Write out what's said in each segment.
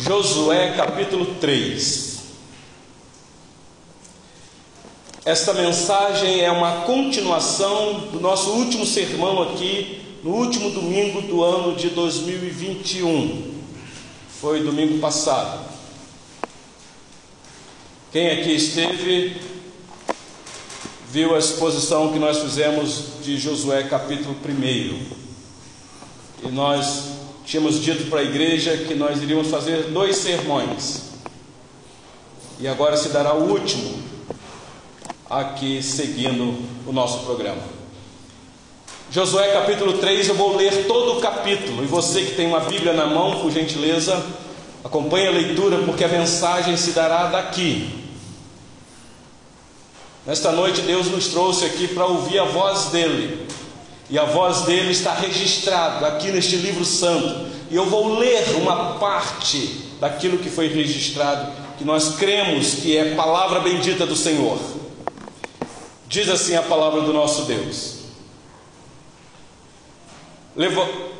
Josué capítulo 3. Esta mensagem é uma continuação do nosso último sermão aqui, no último domingo do ano de 2021. Foi domingo passado. Quem aqui esteve, viu a exposição que nós fizemos de Josué capítulo 1. E nós tínhamos dito para a igreja que nós iríamos fazer dois sermões. E agora se dará o último, aqui seguindo o nosso programa. Josué capítulo 3, eu vou ler todo o capítulo. E você que tem uma Bíblia na mão, por gentileza, acompanhe a leitura, porque a mensagem se dará daqui. Nesta noite, Deus nos trouxe aqui para ouvir a voz dele. E a voz dele está registrada aqui neste livro santo. E eu vou ler uma parte daquilo que foi registrado, que nós cremos que é palavra bendita do Senhor. Diz assim a palavra do nosso Deus.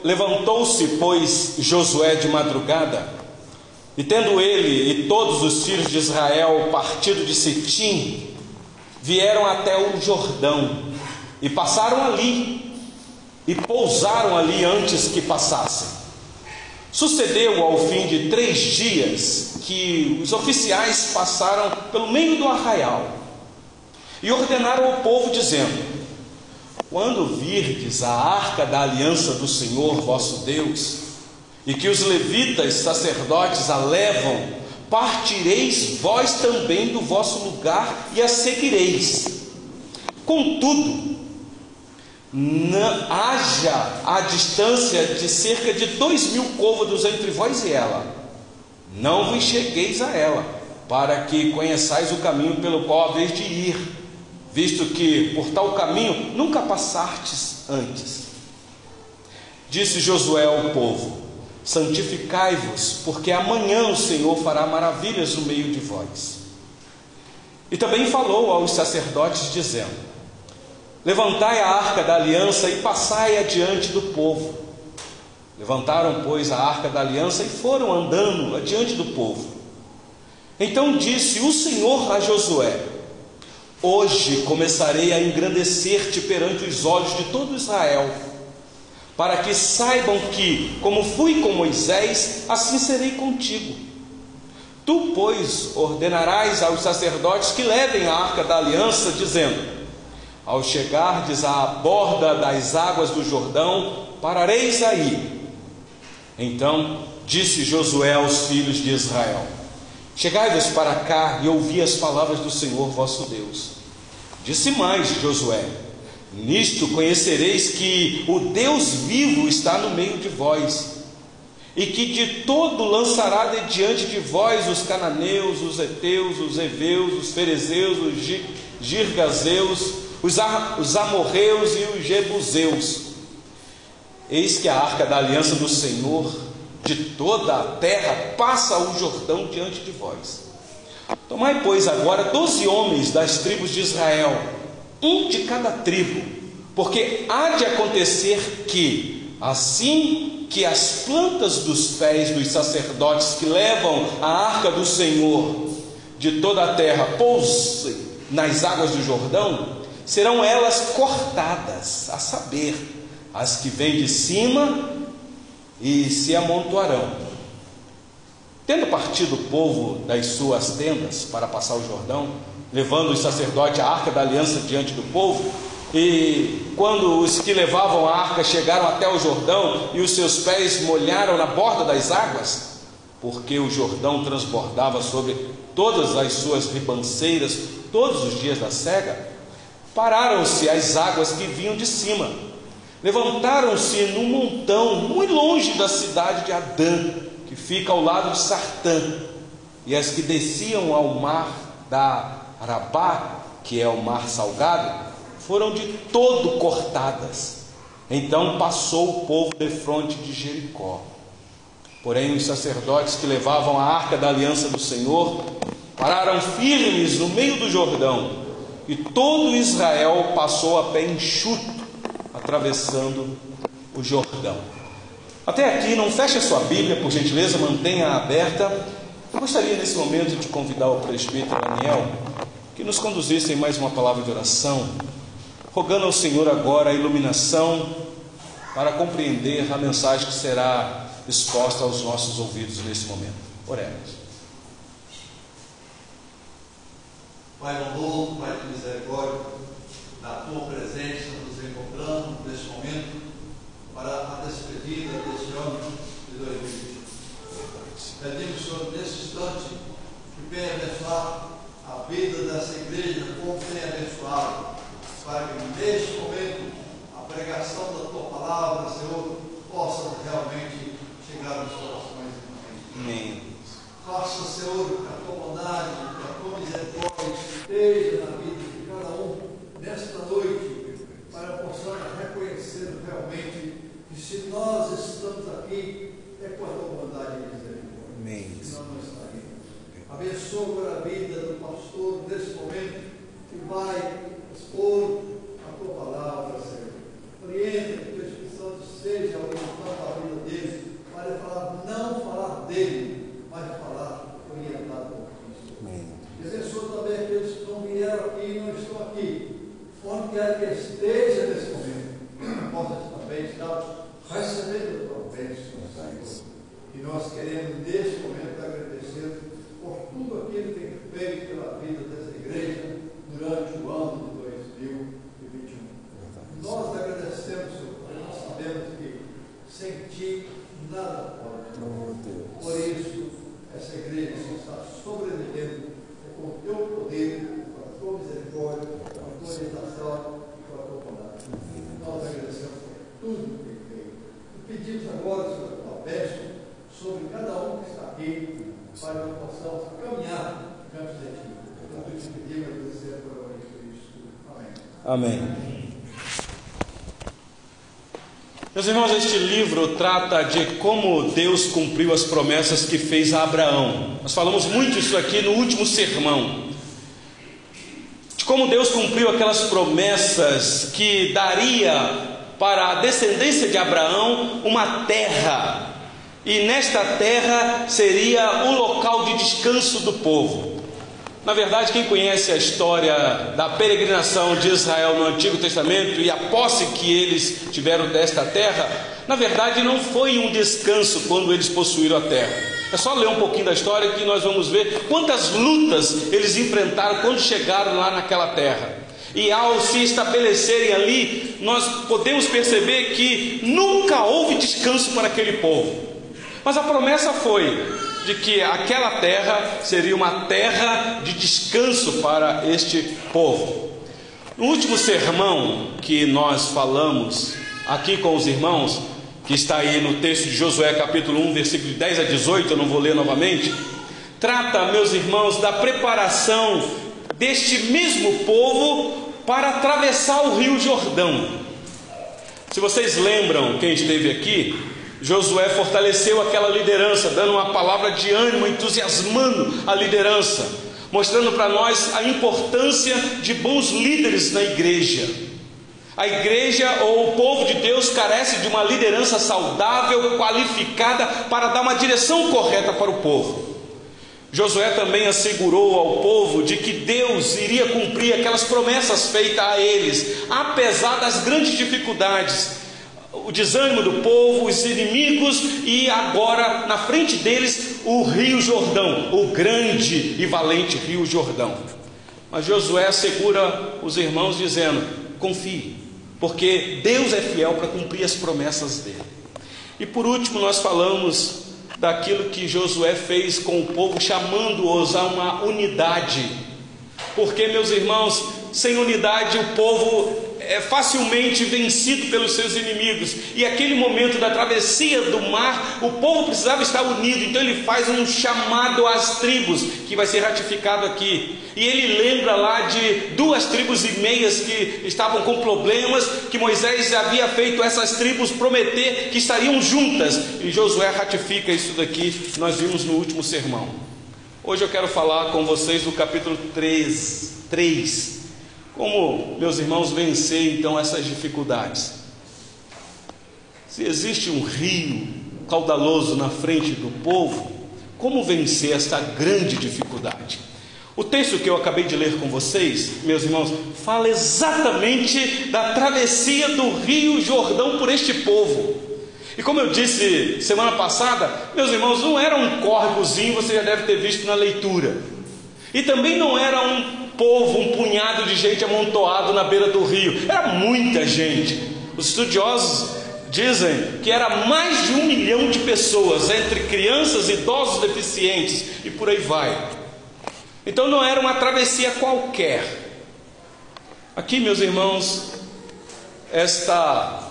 Levantou-se, pois, Josué de madrugada, e tendo ele e todos os filhos de Israel partido de Sitim, vieram até o Jordão e passaram ali e pousaram ali antes que passassem. Sucedeu ao fim de três dias que os oficiais passaram pelo meio do arraial e ordenaram ao povo, dizendo: Quando virdes a arca da aliança do Senhor vosso Deus, e que os levitas sacerdotes a levam, partireis vós também do vosso lugar e a seguireis. Contudo, haja a distância de cerca de dois mil côvados entre vós e ela. Não vos chegueis a ela, para que conheçais o caminho pelo qual haveis de ir, visto que por tal caminho nunca passastes antes. Disse Josué ao povo: Santificai-vos, porque amanhã o Senhor fará maravilhas no meio de vós. E também falou aos sacerdotes, dizendo: Levantai a arca da aliança e passai adiante do povo. Levantaram, pois, a arca da aliança e foram andando adiante do povo. Então disse o Senhor a Josué: Hoje começarei a engrandecer-te perante os olhos de todo Israel, para que saibam que, como fui com Moisés, assim serei contigo. Tu, pois, ordenarás aos sacerdotes que levem a arca da aliança, dizendo: ao chegardes à borda das águas do Jordão, parareis aí. Então disse Josué aos filhos de Israel: Chegai-vos para cá e ouvi as palavras do Senhor vosso Deus. Disse mais Josué: Nisto conhecereis que o Deus vivo está no meio de vós, e que de todo lançará de diante de vós os cananeus, os heteus, os heveus, os ferezeus, os girgazeus, os, os amorreus e os jebuseus. Eis que a arca da aliança do Senhor de toda a terra passa o Jordão diante de vós. Tomai, pois, agora doze homens das tribos de Israel, um de cada tribo, porque há de acontecer que, assim que as plantas dos pés dos sacerdotes que levam a arca do Senhor de toda a terra pousem nas águas do Jordão, serão elas cortadas, a saber, as que vêm de cima e se amontoarão. Tendo partido o povo das suas tendas para passar o Jordão, levando os sacerdotes a arca da aliança diante do povo, e quando os que levavam a arca chegaram até o Jordão e os seus pés molharam na borda das águas, porque o Jordão transbordava sobre todas as suas ribanceiras todos os dias da cega, Pararam-se as águas que vinham de cima. Levantaram-se num montão muito longe da cidade de Adã, que fica ao lado de Sartã. E as que desciam ao mar da Arabá, que é o mar salgado, foram de todo cortadas. Então passou o povo de fronte de Jericó. Porém, os sacerdotes que levavam a arca da aliança do Senhor pararam firmes no meio do Jordão e todo Israel passou a pé enxuto, atravessando o Jordão. Até aqui, não feche a sua Bíblia, por gentileza, mantenha aberta. Eu gostaria nesse momento de convidar o presbítero Daniel que nos conduzisse em mais uma palavra de oração, rogando ao Senhor agora a iluminação para compreender a mensagem que será exposta aos nossos ouvidos nesse momento. Oremos. Pai bondoso, Pai de misericórdia, na tua presença nos encontramos neste momento para a despedida deste ano de 2020. Pedimos, Senhor, neste instante, que venha abençoar a vida dessa igreja, como tem abençoado, para que neste momento a pregação da tua palavra, Senhor, possa realmente chegar aos corações. Amém. Faça, Senhor, a tua bondade, tua misericórdia esteja na vida de cada um nesta noite, para possamos reconhecer realmente que se nós estamos aqui, é com a tua bondade e misericórdia. Amém. Senão não estaríamos. Abençoa agora a vida do pastor nesse momento, que vai expor a tua palavra, Senhor. Orienta que o Espírito Santo esteja orientando a vida dele, para falar, não falar dele, mas falar orientado por Cristo. Amém. E abençoa também aqueles que não vieram aqui e não estão aqui. Onde quer que esteja nesse momento, possa também estar recebendo a tua bênção, Senhor. E nós queremos, neste momento, agradecer por tudo aquilo que tem feito pela vida dessa igreja durante o ano de 2021. Nós agradecemos, Senhor, porque nós sabemos que sem Ti nada pode. Por isso, essa igreja só está sobrevivendo com o teu poder, com a tua misericórdia, com a tua orientação, com a tua bondade. Nós agradecemos por tudo que tem feito. E pedimos agora, Senhor, a tua bênção sobre cada um que está aqui, para que possamos caminhar diante de ti. Então, eu te pedimos agradecer por Cristo. Amém. Meus irmãos, este livro trata de como Deus cumpriu as promessas que fez a Abraão. Nós falamos muito isso aqui no último sermão. De como Deus cumpriu aquelas promessas que daria para a descendência de Abraão uma terra. E nesta terra seria o local de descanso do povo. Na verdade, quem conhece a história da peregrinação de Israel no Antigo Testamento e a posse que eles tiveram desta terra, na verdade não foi um descanso quando eles possuíram a terra. É só ler um pouquinho da história que nós vamos ver quantas lutas eles enfrentaram quando chegaram lá naquela terra. E ao se estabelecerem ali, nós podemos perceber que nunca houve descanso para aquele povo. Mas a promessa foi de que aquela terra seria uma terra de descanso para este povo. No último sermão que nós falamos aqui com os irmãos, que está aí no texto de Josué, capítulo 1, versículo de 10 a 18, eu não vou ler novamente, trata, meus irmãos, da preparação deste mesmo povo para atravessar o rio Jordão. Se vocês lembram, quem esteve aqui, Josué fortaleceu aquela liderança, dando uma palavra de ânimo, entusiasmando a liderança, mostrando para nós a importância de bons líderes na igreja. A igreja ou o povo de Deus carece de uma liderança saudável, qualificada para dar uma direção correta para o povo. Josué também assegurou ao povo de que Deus iria cumprir aquelas promessas feitas a eles, apesar das grandes dificuldades, o desânimo do povo, os inimigos e agora na frente deles o Rio Jordão, o grande e valente Rio Jordão. Mas Josué assegura os irmãos dizendo: confie, porque Deus é fiel para cumprir as promessas dele. E por último, nós falamos daquilo que Josué fez com o povo, chamando-os a uma unidade. Porque, meus irmãos, sem unidade o povo é facilmente vencido pelos seus inimigos. E aquele momento da travessia do mar, o povo precisava estar unido. Então ele faz um chamado às tribos, que vai ser ratificado aqui. E ele lembra lá de duas tribos e meias que estavam com problemas, que Moisés havia feito essas tribos prometer que estariam juntas. E Josué ratifica isso daqui, nós vimos no último sermão. Hoje eu quero falar com vocês do capítulo 3, 3 como, meus irmãos, vencer então essas dificuldades? Se existe um rio caudaloso na frente do povo, como vencer esta grande dificuldade? O texto que eu acabei de ler com vocês, meus irmãos, fala exatamente da travessia do Rio Jordão por este povo. E como eu disse semana passada, meus irmãos, não era um córregozinho, você já deve ter visto na leitura. E também não era um povo, um punhado de gente amontoado na beira do rio, era muita gente. Os estudiosos dizem que era mais de um milhão de pessoas, entre crianças, idosos, deficientes e por aí vai. Então não era uma travessia qualquer. Aqui, meus irmãos, esta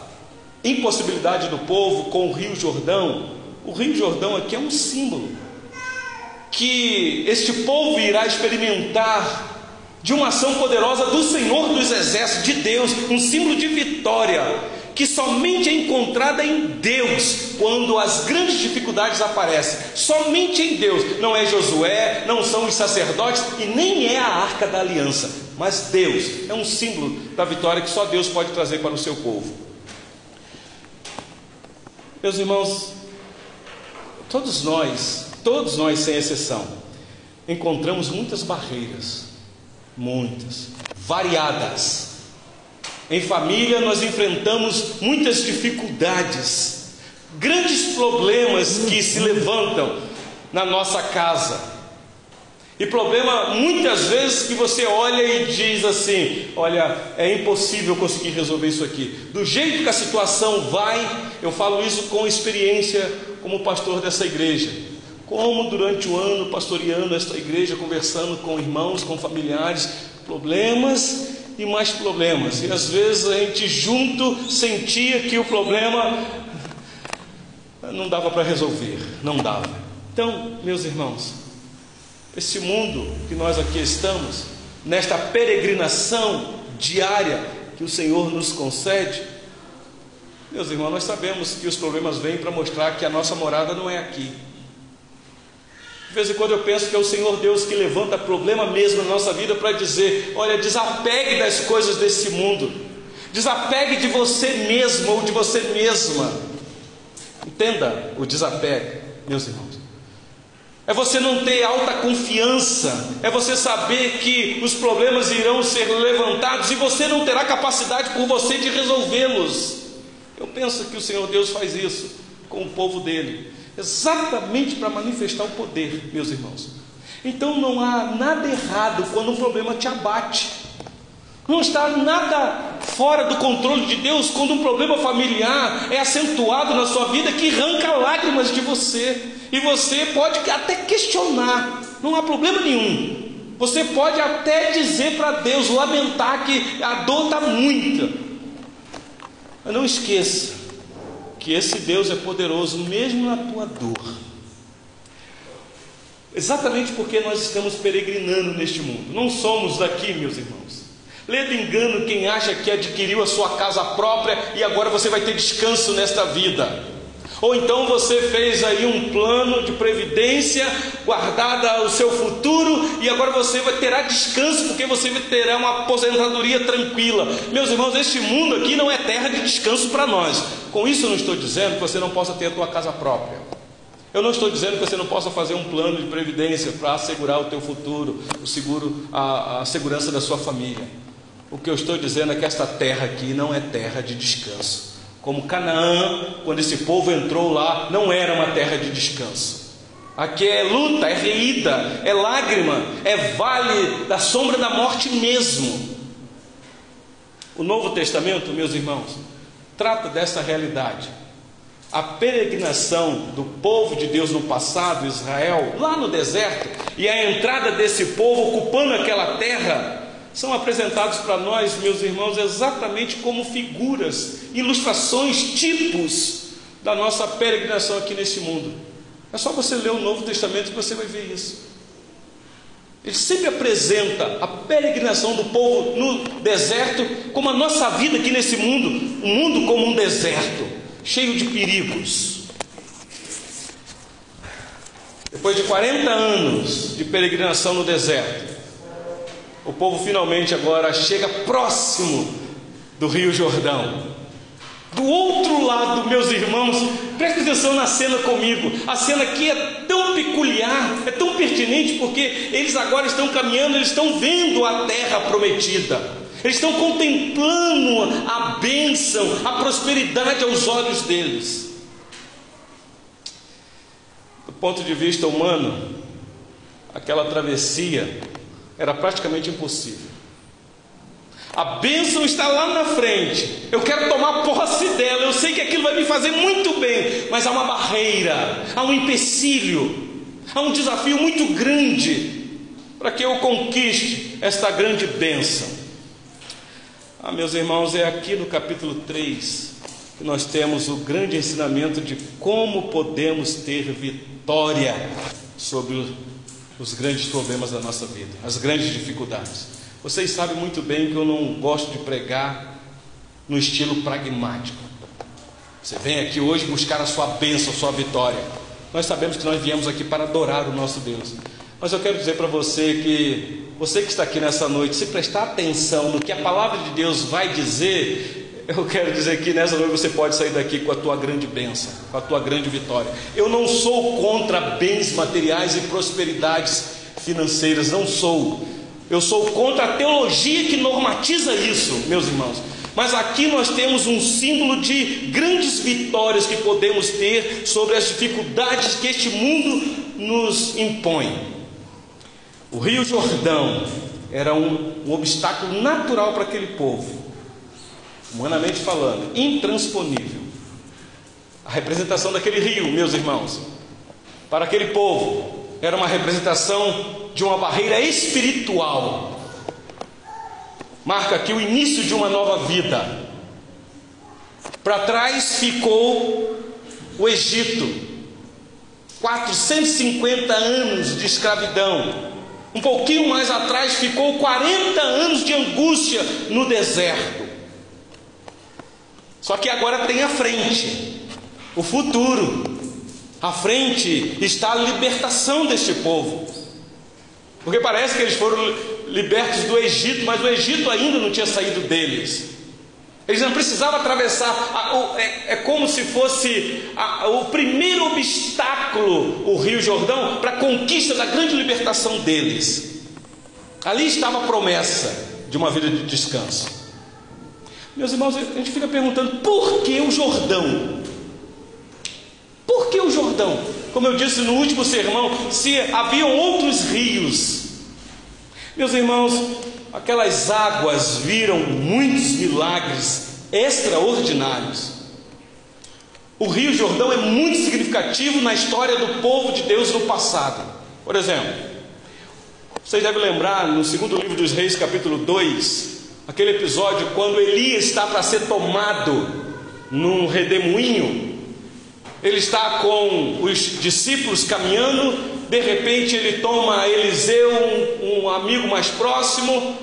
impossibilidade do povo com o Rio Jordão, o Rio Jordão aqui é um símbolo que este povo irá experimentar de uma ação poderosa do Senhor dos Exércitos, de Deus, um símbolo de vitória, que somente é encontrada em Deus quando as grandes dificuldades aparecem. Somente em Deus. Não é Josué, não são os sacerdotes e nem é a arca da aliança. Mas Deus é um símbolo da vitória que só Deus pode trazer para o seu povo. Meus irmãos, todos nós, todos nós sem exceção, encontramos muitas barreiras, muitas, variadas em família, nós enfrentamos muitas dificuldades, grandes problemas que se levantam na nossa casa. E problema muitas vezes que você olha e diz assim: Olha, é impossível conseguir resolver isso aqui. Do jeito que a situação vai, eu falo isso com experiência como pastor dessa igreja. Como durante o ano pastoreando esta igreja, conversando com irmãos, com familiares, problemas e mais problemas. E às vezes a gente junto sentia que o problema não dava para resolver, não dava. Então, meus irmãos, esse mundo que nós aqui estamos, nesta peregrinação diária que o Senhor nos concede, meus irmãos, nós sabemos que os problemas vêm para mostrar que a nossa morada não é aqui. De vez em quando eu penso que é o Senhor Deus que levanta problema mesmo na nossa vida para dizer: olha, desapegue das coisas desse mundo, desapegue de você mesmo ou de você mesma. Entenda o desapego, meus irmãos. É você não ter alta confiança, é você saber que os problemas irão ser levantados e você não terá capacidade por você de resolvê-los. Eu penso que o Senhor Deus faz isso com o povo dele exatamente para manifestar o poder, meus irmãos. Então não há nada errado quando um problema te abate. Não está nada fora do controle de Deus quando um problema familiar é acentuado na sua vida que arranca lágrimas de você. E você pode até questionar, não há problema nenhum. Você pode até dizer para Deus, lamentar que a dor está muita. Mas não esqueça, que esse Deus é poderoso mesmo na tua dor. Exatamente porque nós estamos peregrinando neste mundo. Não somos daqui, meus irmãos. Lendo engano quem acha que adquiriu a sua casa própria e agora você vai ter descanso nesta vida. Ou então você fez aí um plano de previdência guardada o seu futuro e agora você vai terá descanso porque você terá uma aposentadoria tranquila. Meus irmãos, este mundo aqui não é terra de descanso para nós. Com isso eu não estou dizendo que você não possa ter a tua casa própria. Eu não estou dizendo que você não possa fazer um plano de previdência para assegurar o teu futuro, o seguro, a, a segurança da sua família. O que eu estou dizendo é que esta terra aqui não é terra de descanso. Como Canaã, quando esse povo entrou lá, não era uma terra de descanso. Aqui é luta, é reída, é lágrima, é vale da sombra da morte mesmo. O Novo Testamento, meus irmãos, trata dessa realidade. A peregrinação do povo de Deus no passado, Israel, lá no deserto, e a entrada desse povo ocupando aquela terra, são apresentados para nós, meus irmãos, exatamente como figuras, ilustrações, tipos da nossa peregrinação aqui nesse mundo. É só você ler o Novo Testamento que você vai ver isso. Ele sempre apresenta a peregrinação do povo no deserto como a nossa vida aqui nesse mundo, o um mundo como um deserto, cheio de perigos. Depois de 40 anos de peregrinação no deserto, o povo finalmente agora chega próximo do Rio Jordão. Do outro lado, meus irmãos, preste atenção na cena comigo. A cena aqui é tão peculiar, é tão pertinente, porque eles agora estão caminhando, eles estão vendo a terra prometida. Eles estão contemplando a bênção, a prosperidade aos olhos deles. Do ponto de vista humano, aquela travessia era praticamente impossível. A bênção está lá na frente. Eu quero tomar posse dela. Eu sei que aquilo vai me fazer muito bem, mas há uma barreira, há um empecilho, há um desafio muito grande para que eu conquiste esta grande bênção. Ah, meus irmãos, é aqui no capítulo 3 que nós temos o grande ensinamento de como podemos ter vitória sobre os grandes problemas da nossa vida, as grandes dificuldades. Vocês sabem muito bem que eu não gosto de pregar no estilo pragmático. Você vem aqui hoje buscar a sua bênção, a sua vitória. Nós sabemos que nós viemos aqui para adorar o nosso Deus. Mas eu quero dizer para você que você que está aqui nessa noite, se prestar atenção no que a palavra de Deus vai dizer, eu quero dizer que nessa noite você pode sair daqui com a tua grande bênção, com a tua grande vitória. Eu não sou contra bens materiais e prosperidades financeiras, não sou. Eu sou contra a teologia que normatiza isso, meus irmãos. Mas aqui nós temos um símbolo de grandes vitórias que podemos ter sobre as dificuldades que este mundo nos impõe. O Rio Jordão era um, um obstáculo natural para aquele povo, humanamente falando, intransponível. A representação daquele rio, meus irmãos, para aquele povo, era uma representação de uma barreira espiritual. Marca aqui o início de uma nova vida. Para trás ficou o Egito, 450 anos de escravidão. Um pouquinho mais atrás ficou 40 anos de angústia no deserto. Só que agora tem a frente, o futuro. À frente está a libertação deste povo. Porque parece que eles foram libertos do Egito, mas o Egito ainda não tinha saído deles. Eles não precisavam atravessar, é, é como se fosse o primeiro obstáculo, o Rio Jordão, para a conquista da grande libertação deles. Ali estava a promessa de uma vida de descanso. Meus irmãos, a gente fica perguntando por que o Jordão? Por que o Jordão? Como eu disse no último sermão, se haviam outros rios. Meus irmãos, aquelas águas viram muitos milagres extraordinários. O Rio Jordão é muito significativo na história do povo de Deus no passado. Por exemplo, vocês devem lembrar no segundo livro dos Reis, capítulo 2, aquele episódio quando Elias está para ser tomado num redemoinho ele está com os discípulos caminhando, de repente ele toma Eliseu, um, um amigo mais próximo,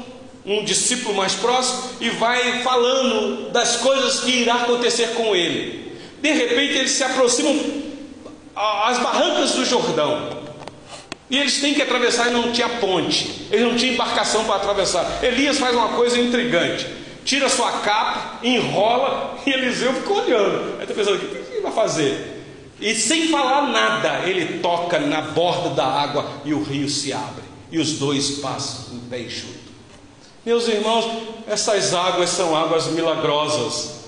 um discípulo mais próximo, e vai falando das coisas que irá acontecer com ele. De repente eles se aproximam às barrancas do Jordão. E eles têm que atravessar e não tinha ponte, eles não tinham embarcação para atravessar. Elias faz uma coisa intrigante: tira sua capa, enrola, e Eliseu fica olhando. Aí está pensando: ele vai fazer? E sem falar nada, ele toca na borda da água e o rio se abre. E os dois passam em pé enxuto. Meus irmãos, essas águas são águas milagrosas.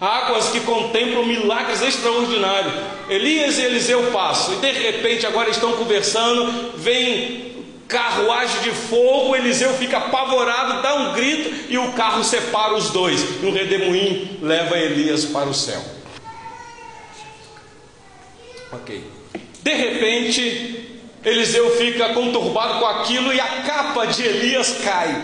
Águas que contemplam milagres extraordinários. Elias e Eliseu passam, e de repente agora estão conversando, vem carruagem de fogo, Eliseu fica apavorado, dá um grito e o carro separa os dois. E um redemoinho leva Elias para o céu. Ok. De repente, Eliseu fica conturbado com aquilo e a capa de Elias cai.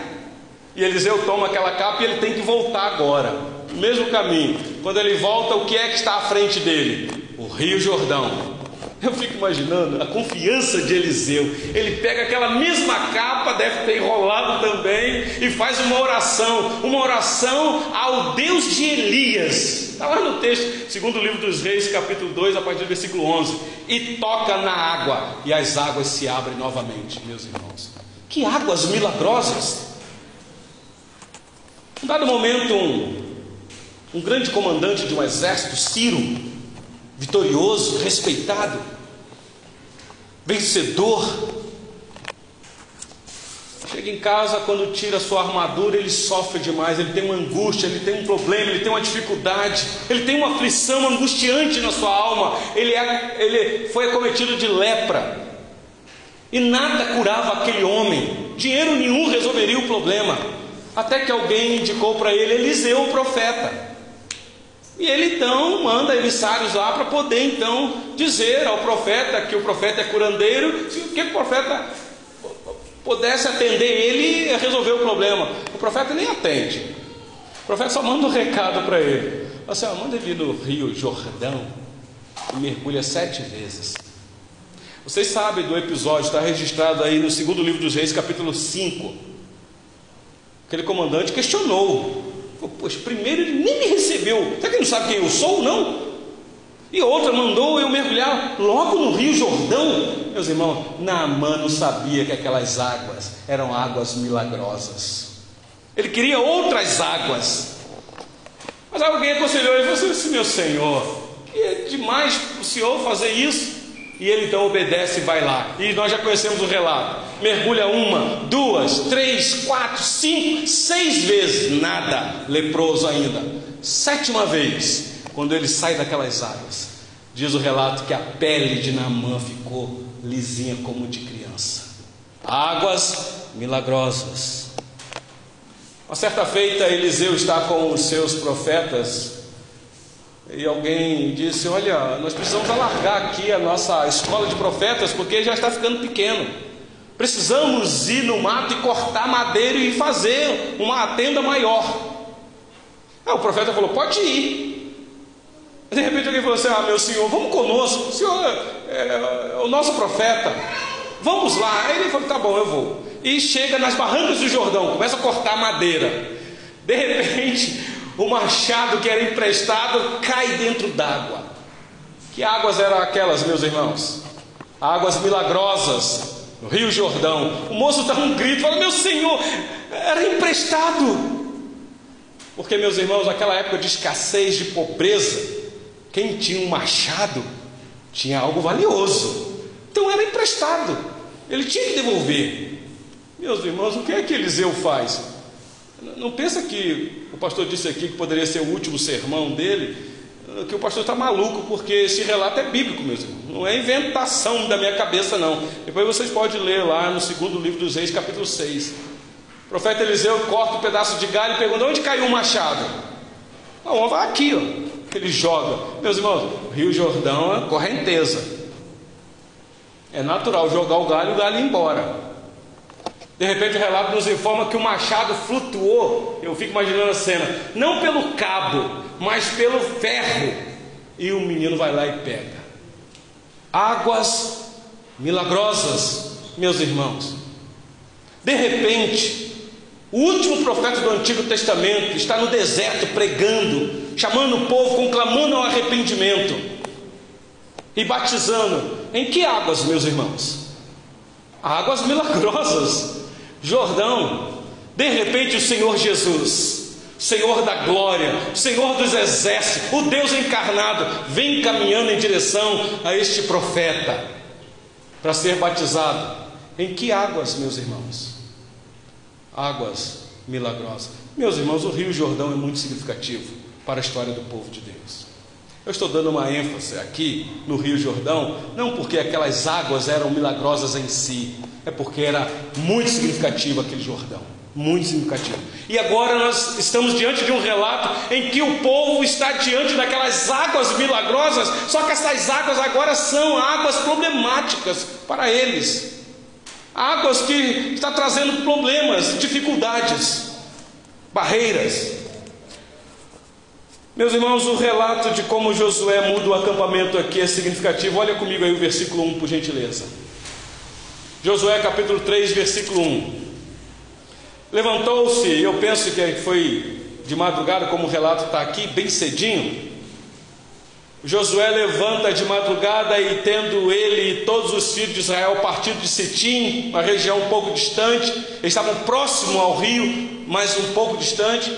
E Eliseu toma aquela capa e ele tem que voltar agora, mesmo caminho. Quando ele volta, o que é que está à frente dele? O Rio Jordão. Eu fico imaginando a confiança de Eliseu. Ele pega aquela mesma capa, deve ter enrolado também, e faz uma oração, uma oração ao Deus de Elias. Está lá no texto, segundo o livro dos Reis, capítulo 2, a partir do versículo 11. E toca na água, e as águas se abrem novamente, meus irmãos. Que águas milagrosas! Um dado momento, um, um grande comandante de um exército, Ciro, vitorioso, respeitado, vencedor. Chega em casa, quando tira sua armadura, ele sofre demais, ele tem uma angústia, ele tem um problema, ele tem uma dificuldade, ele tem uma aflição angustiante na sua alma, ele, é, ele foi acometido de lepra, e nada curava aquele homem, dinheiro nenhum resolveria o problema, até que alguém indicou para ele Eliseu, o profeta. E ele então manda emissários lá para poder então dizer ao profeta que o profeta é curandeiro, que o profeta pudesse atender ele e resolver o problema. O profeta nem atende. O profeta só manda um recado para ele. Assim, manda ele no Rio Jordão e mergulha sete vezes. Vocês sabem do episódio, está registrado aí no segundo livro dos reis, capítulo 5. Aquele comandante questionou Poxa, primeiro ele nem me recebeu. Será que ele não sabe quem eu sou? Não. E outra mandou eu mergulhar logo no Rio Jordão. Meus irmãos, Naamã não sabia que aquelas águas eram águas milagrosas. Ele queria outras águas. Mas alguém aconselhou ele falou assim: meu senhor, que é demais o senhor fazer isso. E ele então obedece e vai lá. E nós já conhecemos o relato. Mergulha uma, duas, três, quatro, cinco, seis vezes, nada, leproso ainda. Sétima vez, quando ele sai daquelas águas, diz o relato que a pele de Naamã ficou lisinha como de criança. Águas milagrosas. Uma certa feita, Eliseu está com os seus profetas e alguém disse: Olha, nós precisamos alargar aqui a nossa escola de profetas, porque já está ficando pequeno. Precisamos ir no mato e cortar madeira e fazer uma tenda maior. Aí o profeta falou: Pode ir. De repente alguém falou assim: Ah, meu senhor, vamos conosco. O senhor é, é o nosso profeta. Vamos lá. Aí ele falou: Tá bom, eu vou. E chega nas barrancas do Jordão, começa a cortar madeira. De repente, o machado que era emprestado cai dentro d'água. Que águas eram aquelas, meus irmãos? Águas milagrosas, no Rio Jordão. O moço dá um grito, fala: Meu senhor, era emprestado. Porque, meus irmãos, naquela época de escassez, de pobreza, quem tinha um machado tinha algo valioso. Então era emprestado. Ele tinha que devolver. Meus irmãos, o que é que Eliseu faz? Não pensa que o pastor disse aqui que poderia ser o último sermão dele, que o pastor está maluco, porque esse relato é bíblico, meus irmãos. Não é inventação da minha cabeça, não. Depois vocês podem ler lá no segundo livro dos Reis, capítulo 6. O profeta Eliseu corta um pedaço de galho e pergunta: onde caiu o machado? A honra vai aqui, ó. Ele joga. Meus irmãos, Rio Jordão é correnteza. É natural jogar o galho e o galho ir embora. De repente o relato nos informa que o machado flutuou, eu fico imaginando a cena, não pelo cabo, mas pelo ferro. E o menino vai lá e pega. Águas milagrosas, meus irmãos. De repente, o último profeta do Antigo Testamento está no deserto pregando, chamando o povo, conclamando ao arrependimento e batizando. Em que águas, meus irmãos? Águas milagrosas. Jordão. De repente, o Senhor Jesus, Senhor da glória, Senhor dos exércitos, o Deus encarnado, vem caminhando em direção a este profeta para ser batizado. Em que águas, meus irmãos? Águas milagrosas. Meus irmãos, o Rio Jordão é muito significativo para a história do povo de Deus. Eu estou dando uma ênfase aqui no Rio Jordão, não porque aquelas águas eram milagrosas em si, é porque era muito significativo aquele Jordão. Muito significativo. E agora nós estamos diante de um relato em que o povo está diante daquelas águas milagrosas, só que essas águas agora são águas problemáticas para eles. Águas que está trazendo problemas, dificuldades, barreiras. Meus irmãos, o relato de como Josué muda o acampamento aqui é significativo. Olha comigo aí o versículo 1, por gentileza. Josué capítulo 3, versículo 1. Levantou-se, eu penso que foi de madrugada, como o relato está aqui, bem cedinho. Josué levanta de madrugada e, tendo ele e todos os filhos de Israel partido de Sitim, uma região um pouco distante, eles estavam próximo ao rio, mas um pouco distante.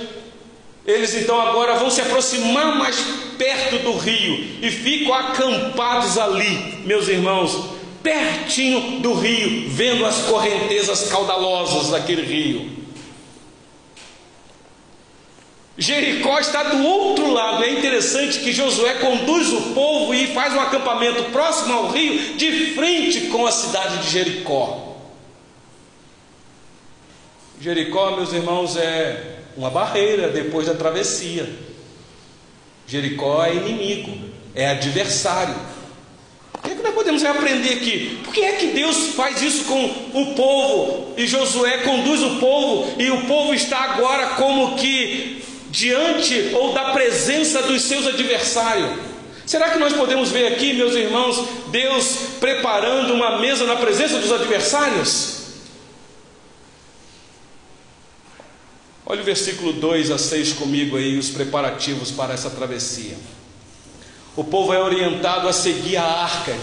Eles então agora vão se aproximar mais perto do rio e ficam acampados ali, meus irmãos, pertinho do rio, vendo as correntezas caudalosas daquele rio. Jericó está do outro lado. É interessante que Josué conduz o povo e faz um acampamento próximo ao rio, de frente com a cidade de Jericó. Jericó, meus irmãos, é uma barreira depois da travessia. Jericó é inimigo, é adversário. O que, é que nós podemos aprender aqui? Por que é que Deus faz isso com o povo? E Josué conduz o povo, e o povo está agora como que diante ou da presença dos seus adversários. Será que nós podemos ver aqui, meus irmãos, Deus preparando uma mesa na presença dos adversários? Olha o versículo 2 a 6 comigo aí, os preparativos para essa travessia. O povo é orientado a seguir a arca.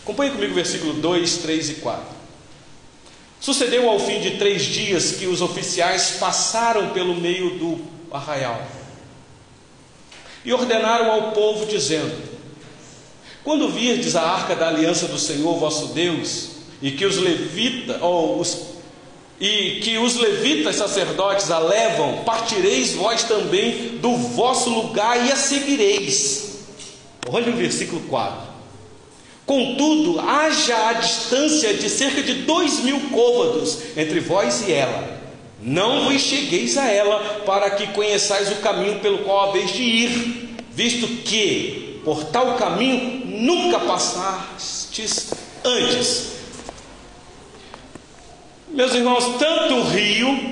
Acompanhe comigo o versículo 2, 3 e 4. Sucedeu ao fim de três dias que os oficiais passaram pelo meio do arraial e ordenaram ao povo, dizendo: Quando virdes a arca da aliança do Senhor vosso Deus, e que os levitas, ou os e que os levitas sacerdotes a levam, partireis vós também do vosso lugar e a seguireis. Olha o versículo 4. Contudo, haja a distância de cerca de dois mil côvados entre vós e ela. Não vos chegueis a ela, para que conheçais o caminho pelo qual haveis de ir, visto que por tal caminho nunca passastes antes. Meus irmãos, tanto o rio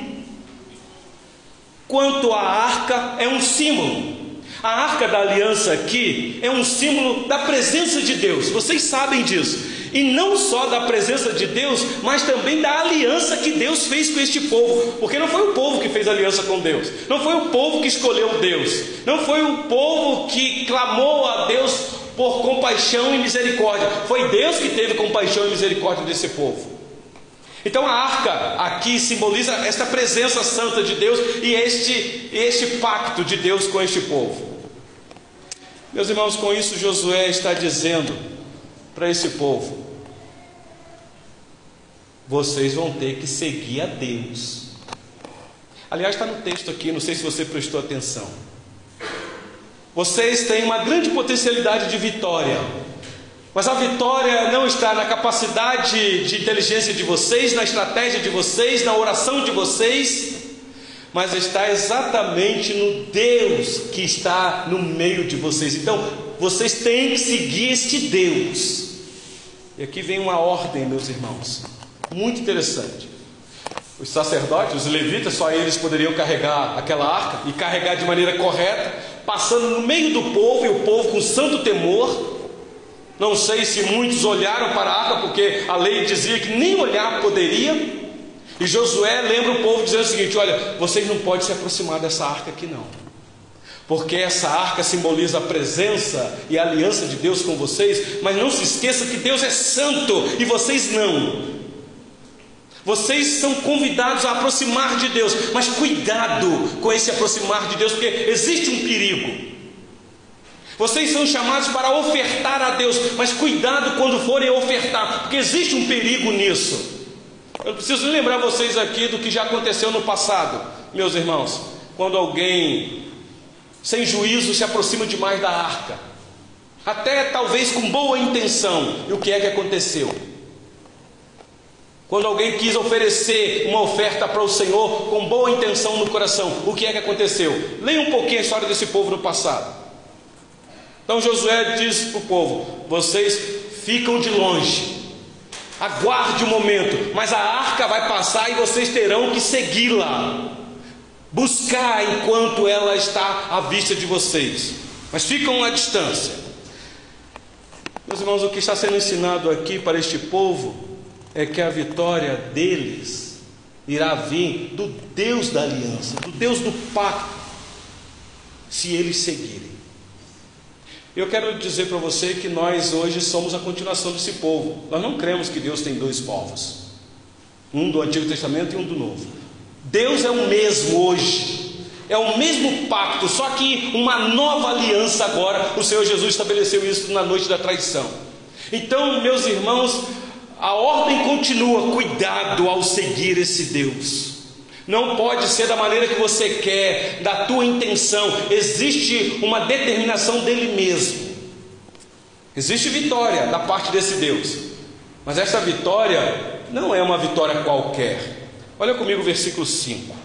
quanto a arca é um símbolo. A arca da aliança aqui é um símbolo da presença de Deus, vocês sabem disso. E não só da presença de Deus, mas também da aliança que Deus fez com este povo. Porque não foi o povo que fez aliança com Deus, não foi o povo que escolheu Deus, não foi o povo que clamou a Deus por compaixão e misericórdia. Foi Deus que teve compaixão e misericórdia desse povo. Então a arca aqui simboliza esta presença santa de Deus e este, este pacto de Deus com este povo. Meus irmãos, com isso Josué está dizendo para esse povo: vocês vão ter que seguir a Deus. Aliás, está no texto aqui, não sei se você prestou atenção. Vocês têm uma grande potencialidade de vitória, mas a vitória não está na capacidade de inteligência de vocês, na estratégia de vocês, na oração de vocês, mas está exatamente no Deus que está no meio de vocês. Então, vocês têm que seguir este Deus. E aqui vem uma ordem, meus irmãos, muito interessante. Os sacerdotes, os levitas, só eles poderiam carregar aquela arca e carregar de maneira correta, passando no meio do povo e o povo com santo temor não sei se muitos olharam para a arca, porque a lei dizia que nem olhar poderia. E Josué lembra o povo dizendo o seguinte: Olha, vocês não podem se aproximar dessa arca aqui não. Porque essa arca simboliza a presença e a aliança de Deus com vocês, mas não se esqueça que Deus é santo e vocês não. Vocês são convidados a aproximar de Deus, mas cuidado com esse aproximar de Deus, porque existe um perigo. Vocês são chamados para ofertar a Deus, mas cuidado quando forem ofertar, porque existe um perigo nisso. Eu preciso lembrar vocês aqui do que já aconteceu no passado, meus irmãos, quando alguém sem juízo se aproxima demais da arca, até talvez com boa intenção, e o que é que aconteceu? Quando alguém quis oferecer uma oferta para o Senhor com boa intenção no coração, o que é que aconteceu? Leia um pouquinho a história desse povo no passado. Então Josué diz para o povo: vocês ficam de longe, aguarde o um momento, mas a arca vai passar e vocês terão que segui-la, buscar enquanto ela está à vista de vocês, mas ficam à distância. Meus irmãos, o que está sendo ensinado aqui para este povo é que a vitória deles irá vir do Deus da aliança, do Deus do pacto, se eles seguirem. Eu quero dizer para você que nós hoje somos a continuação desse povo. Nós não cremos que Deus tem dois povos, um do Antigo Testamento e um do Novo. Deus é o mesmo hoje. É o mesmo pacto, só que uma nova aliança agora. O Senhor Jesus estabeleceu isso na noite da traição. Então, meus irmãos, a ordem continua: cuidado ao seguir esse Deus. Não pode ser da maneira que você quer, da tua intenção. Existe uma determinação dele mesmo. Existe vitória da parte desse Deus. Mas essa vitória não é uma vitória qualquer. Olha comigo o versículo 5.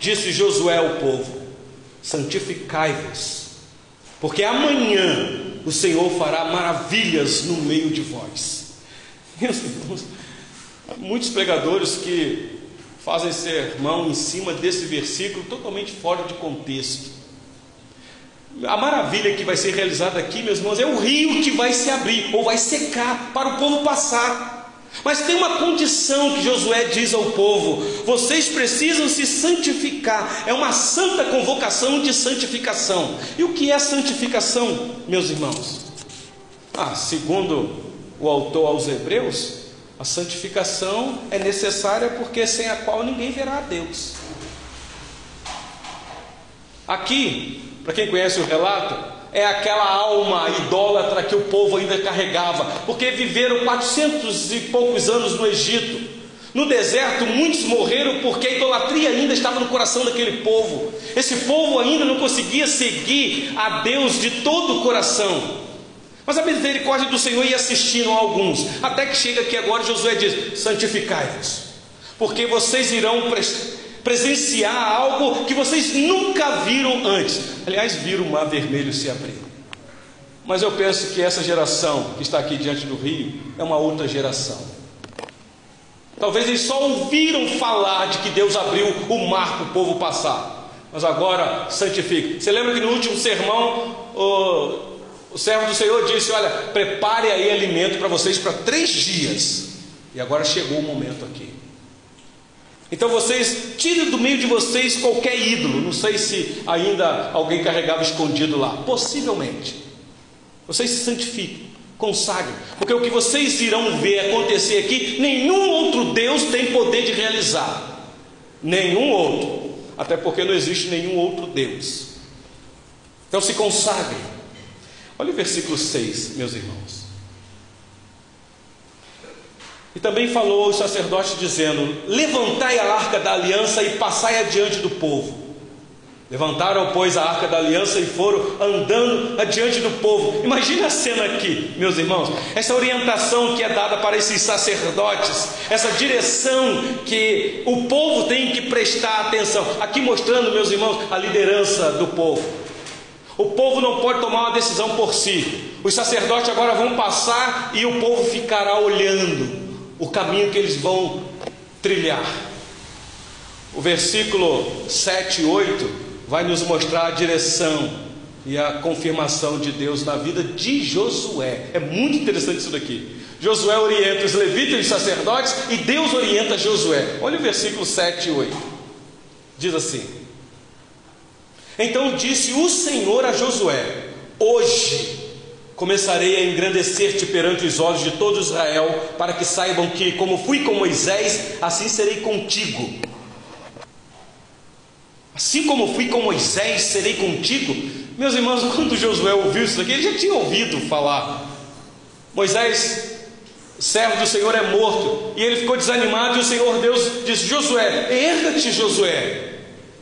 Disse Josué ao povo: Santificai-vos, porque amanhã o Senhor fará maravilhas no meio de vós. Meus irmãos, muitos pregadores que fazem sermão em cima desse versículo totalmente fora de contexto. A maravilha que vai ser realizada aqui, meus irmãos, é o rio que vai se abrir ou vai secar para o povo passar. Mas tem uma condição que Josué diz ao povo: vocês precisam se santificar. É uma santa convocação de santificação. E o que é santificação, meus irmãos? Ah, segundo o autor aos Hebreus, a santificação é necessária porque sem a qual ninguém verá a Deus. Aqui, para quem conhece o relato, é aquela alma idólatra que o povo ainda carregava, porque viveram 400 e poucos anos no Egito. No deserto, muitos morreram porque a idolatria ainda estava no coração daquele povo. Esse povo ainda não conseguia seguir a Deus de todo o coração. Mas a misericórdia do Senhor ia assistindo a alguns, até que chega aqui agora Josué diz: santificai-vos, porque vocês irão presenciar algo que vocês nunca viram antes. Aliás, viram o mar vermelho se abrir. Mas eu penso que essa geração que está aqui diante do rio é uma outra geração. Talvez eles só ouviram falar de que Deus abriu o mar para o povo passar. Mas agora santifique. Você lembra que no último sermão o, o servo do Senhor disse: Olha, prepare aí alimento para vocês para três dias. E agora chegou o momento aqui. Então vocês tirem do meio de vocês qualquer ídolo. Não sei se ainda alguém carregava escondido lá. Possivelmente. Vocês se santifiquem, consagrem, porque o que vocês irão ver acontecer aqui, nenhum outro Deus tem poder de realizar. Nenhum outro. Até porque não existe nenhum outro Deus. Então se consagrem. Olha o versículo 6, meus irmãos. E também falou aos sacerdotes, dizendo: Levantai a arca da aliança e passai adiante do povo. Levantaram, pois, a arca da aliança e foram andando adiante do povo. Imagine a cena aqui, meus irmãos. Essa orientação que é dada para esses sacerdotes, essa direção que o povo tem que prestar atenção. Aqui mostrando, meus irmãos, a liderança do povo. O povo não pode tomar uma decisão por si. Os sacerdotes agora vão passar e o povo ficará olhando o caminho que eles vão trilhar. O versículo 7 e 8 vai nos mostrar a direção e a confirmação de Deus na vida de Josué. É muito interessante isso daqui. Josué orienta os levitas e os sacerdotes e Deus orienta Josué. Olha o versículo 7 e 8. Diz assim: Então disse o Senhor a Josué: Hoje Começarei a engrandecer-te perante os olhos de todo Israel, para que saibam que, como fui com Moisés, assim serei contigo. Assim como fui com Moisés, serei contigo. Meus irmãos, quando Josué ouviu isso aqui, ele já tinha ouvido falar. Moisés, servo do Senhor, é morto. E ele ficou desanimado, e o Senhor Deus disse: Josué, erga-te, Josué,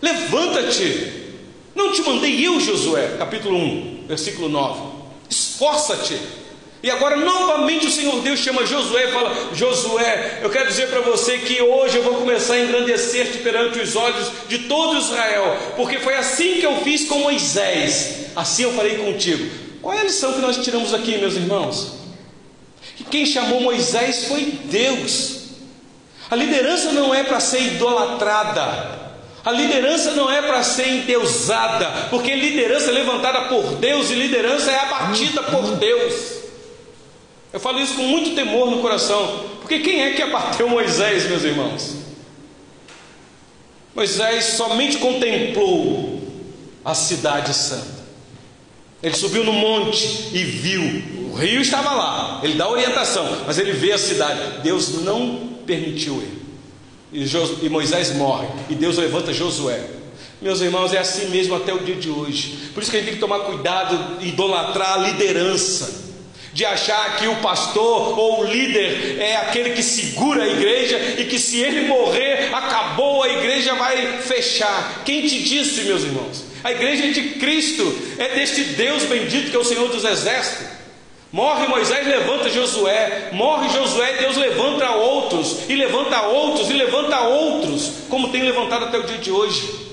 levanta-te. Não te mandei eu, Josué, capítulo 1, versículo 9 esforça-te. E agora novamente o Senhor Deus chama Josué e fala: Josué, eu quero dizer para você que hoje eu vou começar a engrandecer-te perante os olhos de todo Israel, porque foi assim que eu fiz com Moisés, assim eu farei contigo. Qual é a lição que nós tiramos aqui, meus irmãos? Que quem chamou Moisés foi Deus. A liderança não é para ser idolatrada, a liderança não é para ser endeusada, porque liderança é levantada por Deus e liderança é abatida por Deus. Eu falo isso com muito temor no coração, porque quem é que abateu Moisés, meus irmãos? Moisés somente contemplou a cidade santa. Ele subiu no monte e viu, o rio estava lá, ele dá orientação, mas ele vê a cidade. Deus não permitiu ele. E, Moisés morre. E Deus levanta Josué. Meus irmãos, é assim mesmo até o dia de hoje. Por isso que a gente tem que tomar cuidado, idolatrar a liderança de achar que o pastor ou o líder é aquele que segura a igreja e que se ele morrer, acabou, a igreja vai fechar. Quem te disse, meus irmãos? A igreja de Cristo, é deste Deus bendito que é o Senhor dos Exércitos. Morre Moisés, levanta Josué. Morre Josué, Deus levanta outros, e levanta outros, e levanta outros, como tem levantado até o dia de hoje.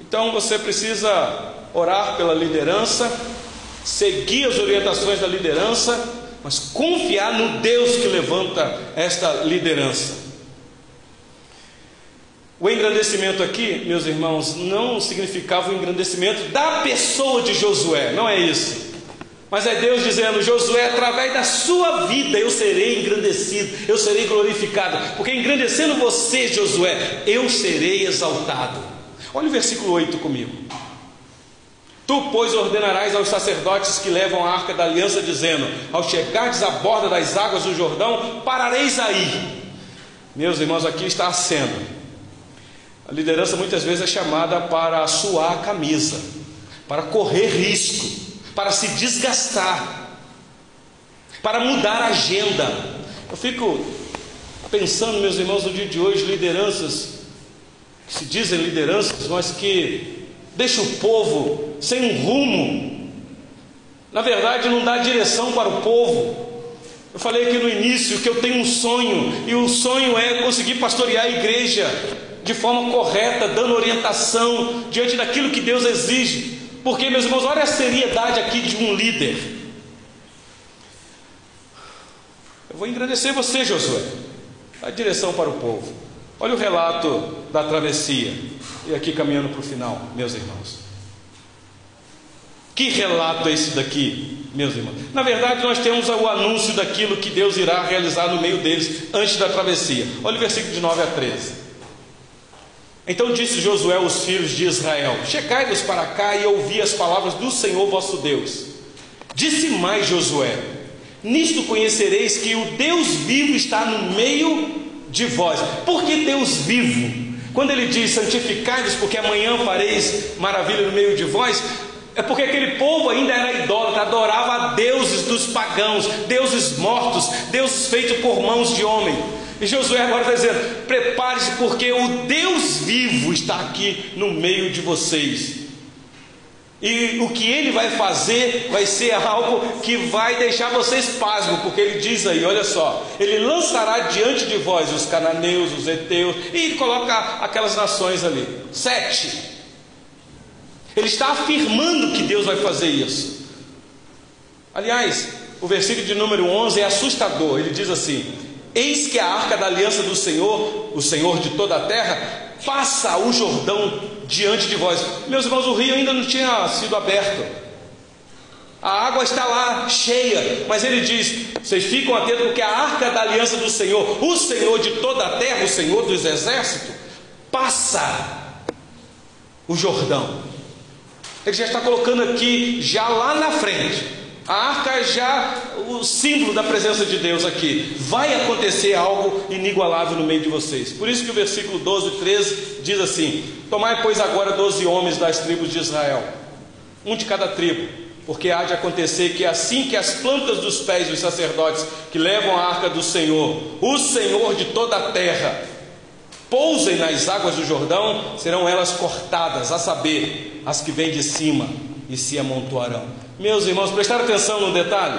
Então você precisa orar pela liderança, seguir as orientações da liderança, mas confiar no Deus que levanta esta liderança. O engrandecimento aqui, meus irmãos, não significava o engrandecimento da pessoa de Josué, não é isso. Mas é Deus dizendo: Josué, através da sua vida eu serei engrandecido, eu serei glorificado, porque engrandecendo você, Josué, eu serei exaltado. Olha o versículo 8 comigo. Tu, pois, ordenarás aos sacerdotes que levam a arca da aliança, dizendo: Ao chegardes à borda das águas do Jordão, parareis aí. Meus irmãos, aqui está a cena. A liderança muitas vezes é chamada para suar a camisa, para correr risco, para se desgastar, para mudar a agenda. Eu fico pensando, meus irmãos, no dia de hoje, lideranças que se dizem lideranças, mas que deixa o povo sem um rumo, na verdade não dá direção para o povo. Eu falei aqui no início que eu tenho um sonho, e o sonho é conseguir pastorear a igreja de forma correta, dando orientação diante daquilo que Deus exige. Porque, meus irmãos, olha a seriedade aqui de um líder. Eu vou engrandecer você, Josué. Dá direção para o povo. Olha o relato da travessia. E aqui caminhando para o final, meus irmãos. Que relato é esse daqui, meus irmãos? Na verdade, nós temos o anúncio daquilo que Deus irá realizar no meio deles antes da travessia. Olha o versículo de 9 a 13. Então disse Josué aos filhos de Israel: Checai-vos para cá e ouvi as palavras do Senhor vosso Deus. Disse mais Josué: Nisto conhecereis que o Deus vivo está no meio de vós. Por que Deus vivo? Quando ele diz santificai-vos, porque amanhã fareis maravilha no meio de vós, é porque aquele povo ainda era idólatra, adorava deuses dos pagãos, deuses mortos, deuses feitos por mãos de homem. E Josué agora está dizendo: prepare-se, porque o Deus vivo está aqui no meio de vocês. E o que ele vai fazer vai ser algo que vai deixar vocês pasmos, porque ele diz aí, olha só, ele lançará diante de vós os cananeus, os heteus, e coloca aquelas nações ali. Sete. Ele está afirmando que Deus vai fazer isso. Aliás, o versículo de número 11 é assustador. Ele diz assim: Eis que a arca da aliança do Senhor, o Senhor de toda a terra, passa o Jordão diante de vós. Meus irmãos, o rio ainda não tinha sido aberto. A água está lá cheia, mas ele diz: vocês ficam atentos, porque a arca da aliança do Senhor, o Senhor de toda a terra, o Senhor dos exércitos, passa o Jordão. Ele já está colocando aqui, já lá na frente, a arca é já o símbolo da presença de Deus aqui. Vai acontecer algo inigualável no meio de vocês. Por isso que o versículo 12 e 13 diz assim: Tomai, pois, agora doze homens das tribos de Israel, um de cada tribo, porque há de acontecer que assim que as plantas dos pés dos sacerdotes que levam a arca do Senhor, o Senhor de toda a terra, pousem nas águas do Jordão, serão elas cortadas, a saber, as que vêm de cima, e se amontoarão. Meus irmãos, prestaram atenção no detalhe?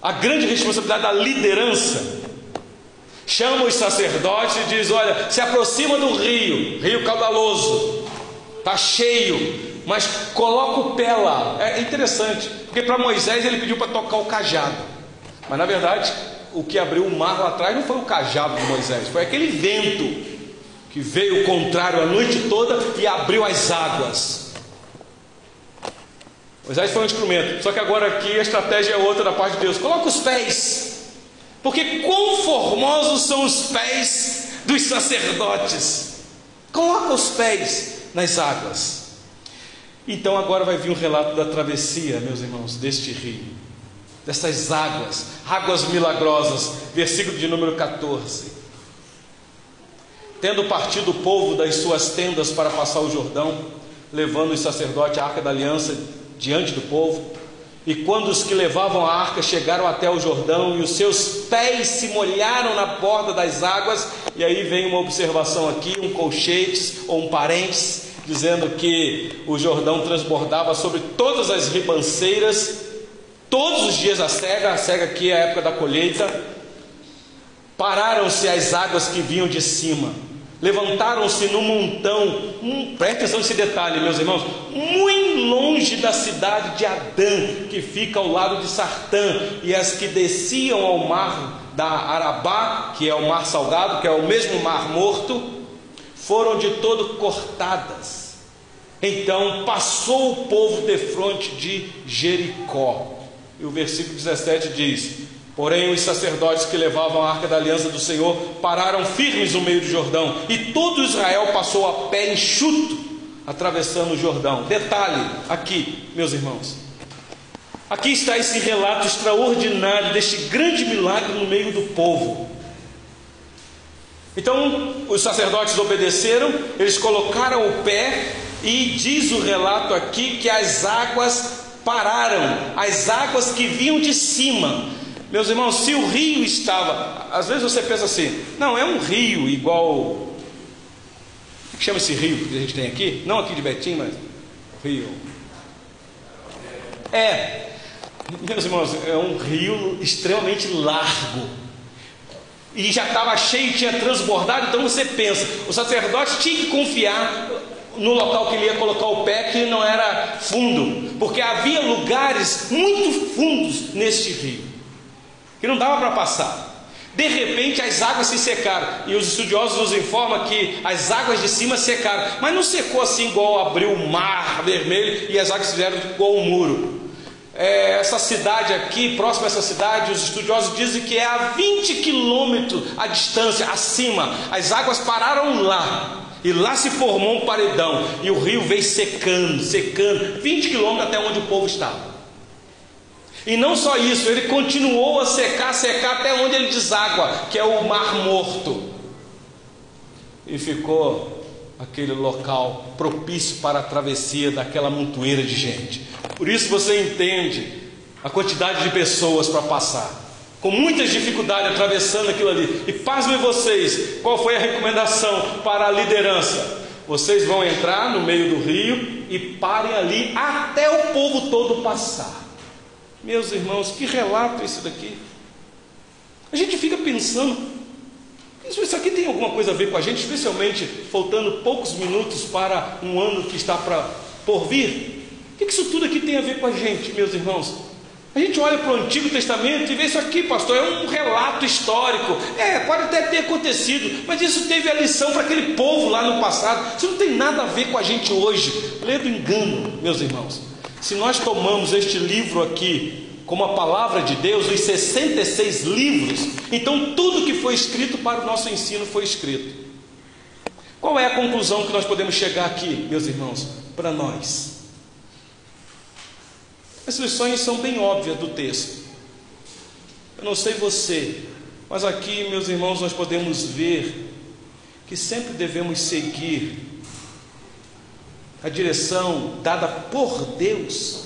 A grande responsabilidade da liderança chama os sacerdotes e diz: Olha, se aproxima do rio, rio caudaloso, está cheio, mas coloca o pé lá. É interessante, porque para Moisés ele pediu para tocar o cajado, mas na verdade o que abriu o mar lá atrás não foi o cajado de Moisés, foi aquele vento que veio contrário a noite toda e abriu as águas. Moisés foi um instrumento. Só que agora aqui a estratégia é outra da parte de Deus. Coloca os pés. Porque quão formosos são os pés dos sacerdotes. Coloca os pés nas águas. Então agora vai vir um relato da travessia, meus irmãos, deste rio. dessas águas, águas milagrosas. Versículo de número 14. Tendo partido o povo das suas tendas para passar o Jordão, levando os sacerdotes a arca da aliança diante do povo, e quando os que levavam a arca chegaram até o Jordão e os seus pés se molharam na borda das águas, e aí vem uma observação aqui, um colchetes ou um parênteses, dizendo que o Jordão transbordava sobre todas as ribanceiras, todos os dias a cega, a cega aqui é a época da colheita, pararam-se as águas que vinham de cima, levantaram-se no montão, hum, preste atenção nesse detalhe, meus irmãos, muito longe da cidade de Adã, que fica ao lado de Sartã, e as que desciam ao mar da Arabá, que é o mar salgado, que é o mesmo mar morto, foram de todo cortadas. Então passou o povo de frente de Jericó. E o versículo 17 diz: Porém, os sacerdotes que levavam a arca da aliança do Senhor pararam firmes no meio do Jordão, e todo Israel passou a pé enxuto, atravessando o Jordão. Detalhe aqui, meus irmãos. Aqui está esse relato extraordinário deste grande milagre no meio do povo. Então, os sacerdotes obedeceram, eles colocaram o pé, e diz o relato aqui que as águas pararam, as águas que vinham de cima. Meus irmãos, se o rio estava, às vezes você pensa assim, não, é um rio igual. que chama esse rio que a gente tem aqui? Não aqui de Betim, mas rio. É, meus irmãos, é um rio extremamente largo. E já estava cheio, tinha transbordado, então você pensa, o sacerdote tinha que confiar no local que ele ia colocar o pé, que não era fundo, porque havia lugares muito fundos neste rio, que não dava para passar. De repente as águas se secaram, e os estudiosos nos informam que as águas de cima secaram, mas não secou assim igual abriu o mar vermelho e as águas fizeram igual um muro. É, essa cidade aqui, próxima a essa cidade, os estudiosos dizem que é a 20 quilômetros a distância acima, as águas pararam lá. E lá se formou um paredão, e o rio veio secando, secando, 20 quilômetros até onde o povo estava. E não só isso, ele continuou a secar, secar até onde ele deságua, que é o Mar Morto. E ficou aquele local propício para a travessia daquela montoeira de gente. Por isso você entende a quantidade de pessoas para passar com muitas dificuldades atravessando aquilo ali. E pasmem vocês, qual foi a recomendação para a liderança? Vocês vão entrar no meio do rio e parem ali até o povo todo passar. Meus irmãos, que relato esse daqui? A gente fica pensando, isso aqui tem alguma coisa a ver com a gente, especialmente faltando poucos minutos para um ano que está para por vir? O que isso tudo aqui tem a ver com a gente, meus irmãos? A gente olha para o Antigo Testamento e vê isso aqui, pastor, é um relato histórico. É, pode até ter acontecido, mas isso teve a lição para aquele povo lá no passado. Isso não tem nada a ver com a gente hoje. Ledo engano, meus irmãos. Se nós tomamos este livro aqui como a palavra de Deus, os 66 livros, então tudo que foi escrito para o nosso ensino foi escrito. Qual é a conclusão que nós podemos chegar aqui, meus irmãos, para nós? As lições são bem óbvias do texto. Eu não sei você, mas aqui, meus irmãos, nós podemos ver que sempre devemos seguir a direção dada por Deus,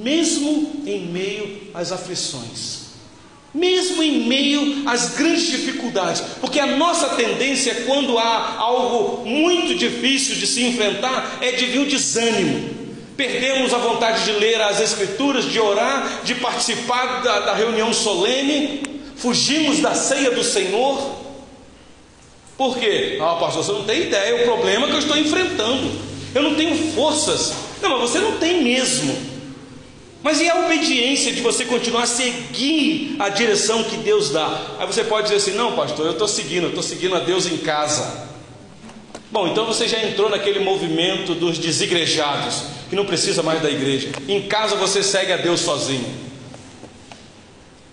mesmo em meio às aflições, mesmo em meio às grandes dificuldades, porque a nossa tendência, quando há algo muito difícil de se enfrentar, é de vir o desânimo. Perdemos a vontade de ler as Escrituras, de orar, de participar da, da reunião solene, fugimos da ceia do Senhor. Por quê? Ah, pastor, você não tem ideia, o problema é que eu estou enfrentando. Eu não tenho forças. Não, mas você não tem mesmo. Mas e a obediência de você continuar a seguir a direção que Deus dá? Aí você pode dizer assim: não, pastor, eu estou seguindo, estou seguindo a Deus em casa. Bom, então você já entrou naquele movimento dos desigrejados, que não precisa mais da igreja. Em casa você segue a Deus sozinho.